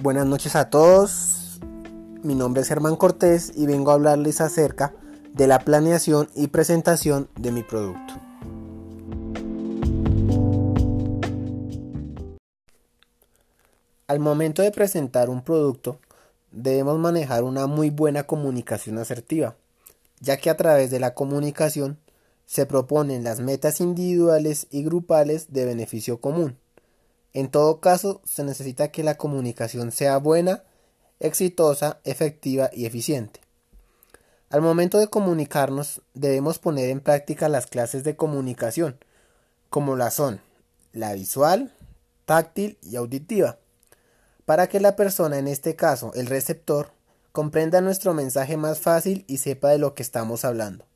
Buenas noches a todos. Mi nombre es Germán Cortés y vengo a hablarles acerca de la planeación y presentación de mi producto. Al momento de presentar un producto, debemos manejar una muy buena comunicación asertiva, ya que a través de la comunicación se proponen las metas individuales y grupales de beneficio común. En todo caso, se necesita que la comunicación sea buena, exitosa, efectiva y eficiente. Al momento de comunicarnos, debemos poner en práctica las clases de comunicación, como la son la visual, táctil y auditiva, para que la persona, en este caso el receptor, comprenda nuestro mensaje más fácil y sepa de lo que estamos hablando.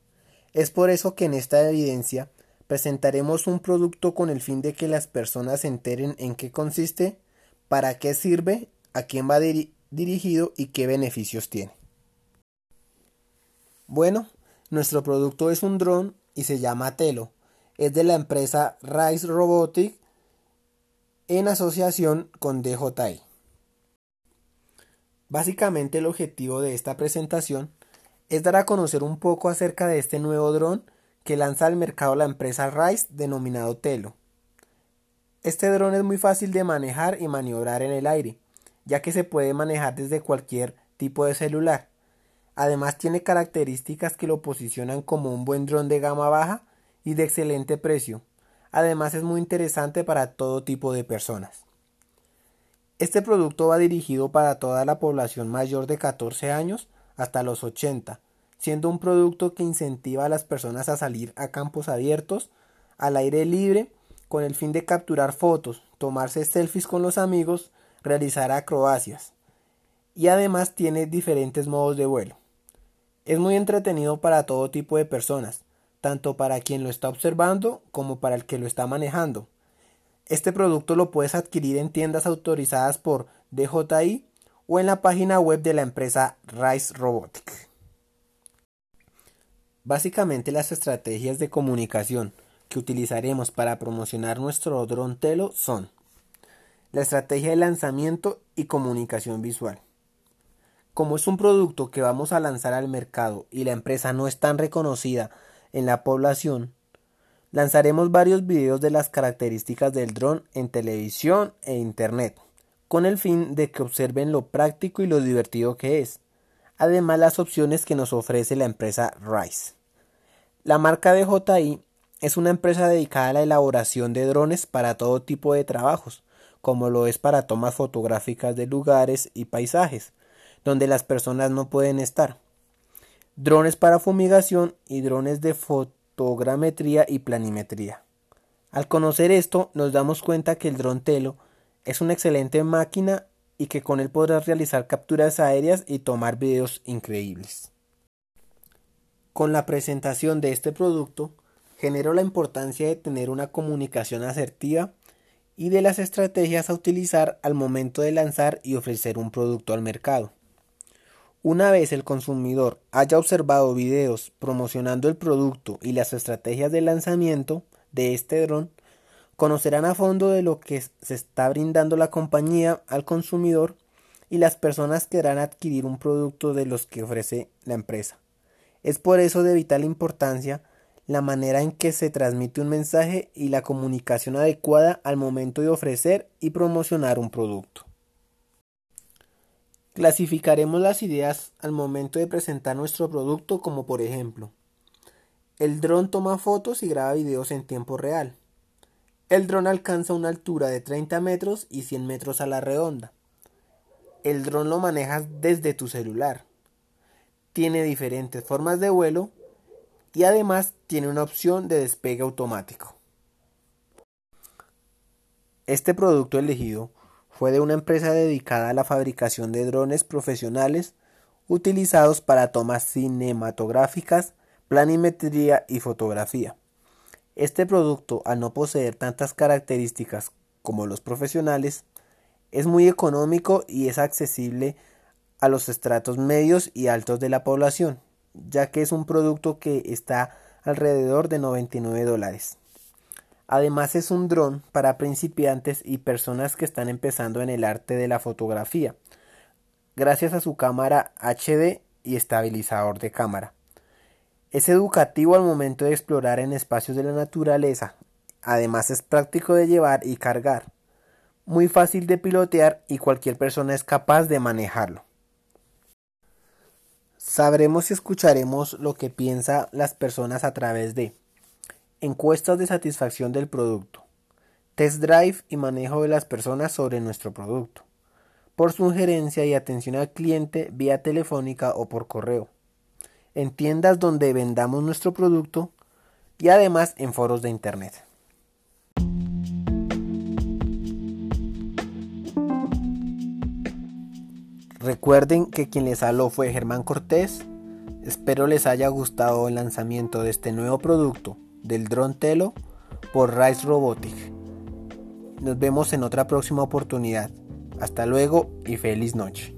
Es por eso que en esta evidencia presentaremos un producto con el fin de que las personas se enteren en qué consiste, para qué sirve, a quién va dirigido y qué beneficios tiene. Bueno, nuestro producto es un dron y se llama Telo. Es de la empresa Rise Robotic en asociación con DJI. Básicamente el objetivo de esta presentación es dar a conocer un poco acerca de este nuevo dron que lanza al mercado la empresa Rise denominado Telo. Este dron es muy fácil de manejar y maniobrar en el aire, ya que se puede manejar desde cualquier tipo de celular. Además tiene características que lo posicionan como un buen dron de gama baja y de excelente precio. Además es muy interesante para todo tipo de personas. Este producto va dirigido para toda la población mayor de 14 años hasta los 80, siendo un producto que incentiva a las personas a salir a campos abiertos, al aire libre, con el fin de capturar fotos, tomarse selfies con los amigos, realizar acrobacias. Y además tiene diferentes modos de vuelo. Es muy entretenido para todo tipo de personas, tanto para quien lo está observando como para el que lo está manejando. Este producto lo puedes adquirir en tiendas autorizadas por DJI o en la página web de la empresa Rise Robotic. Básicamente las estrategias de comunicación que utilizaremos para promocionar nuestro dron Telo son la estrategia de lanzamiento y comunicación visual. Como es un producto que vamos a lanzar al mercado y la empresa no es tan reconocida en la población, lanzaremos varios videos de las características del dron en televisión e internet con el fin de que observen lo práctico y lo divertido que es. Además, las opciones que nos ofrece la empresa Rice. La marca DJI es una empresa dedicada a la elaboración de drones para todo tipo de trabajos, como lo es para tomas fotográficas de lugares y paisajes, donde las personas no pueden estar. Drones para fumigación y drones de fotogrametría y planimetría. Al conocer esto, nos damos cuenta que el dron Telo es una excelente máquina y que con él podrás realizar capturas aéreas y tomar videos increíbles. Con la presentación de este producto, generó la importancia de tener una comunicación asertiva y de las estrategias a utilizar al momento de lanzar y ofrecer un producto al mercado. Una vez el consumidor haya observado videos promocionando el producto y las estrategias de lanzamiento de este dron, conocerán a fondo de lo que se está brindando la compañía al consumidor y las personas querrán adquirir un producto de los que ofrece la empresa. Es por eso de vital importancia la manera en que se transmite un mensaje y la comunicación adecuada al momento de ofrecer y promocionar un producto. Clasificaremos las ideas al momento de presentar nuestro producto como por ejemplo, el dron toma fotos y graba videos en tiempo real. El dron alcanza una altura de 30 metros y 100 metros a la redonda. El dron lo manejas desde tu celular. Tiene diferentes formas de vuelo y además tiene una opción de despegue automático. Este producto elegido fue de una empresa dedicada a la fabricación de drones profesionales utilizados para tomas cinematográficas, planimetría y fotografía. Este producto, al no poseer tantas características como los profesionales, es muy económico y es accesible a los estratos medios y altos de la población, ya que es un producto que está alrededor de 99 dólares. Además es un dron para principiantes y personas que están empezando en el arte de la fotografía, gracias a su cámara HD y estabilizador de cámara. Es educativo al momento de explorar en espacios de la naturaleza, además es práctico de llevar y cargar, muy fácil de pilotear y cualquier persona es capaz de manejarlo. Sabremos y escucharemos lo que piensan las personas a través de encuestas de satisfacción del producto, test drive y manejo de las personas sobre nuestro producto, por sugerencia y atención al cliente vía telefónica o por correo, en tiendas donde vendamos nuestro producto y además en foros de Internet. Recuerden que quien les habló fue Germán Cortés. Espero les haya gustado el lanzamiento de este nuevo producto del dron Telo por Rise Robotic. Nos vemos en otra próxima oportunidad. Hasta luego y feliz noche.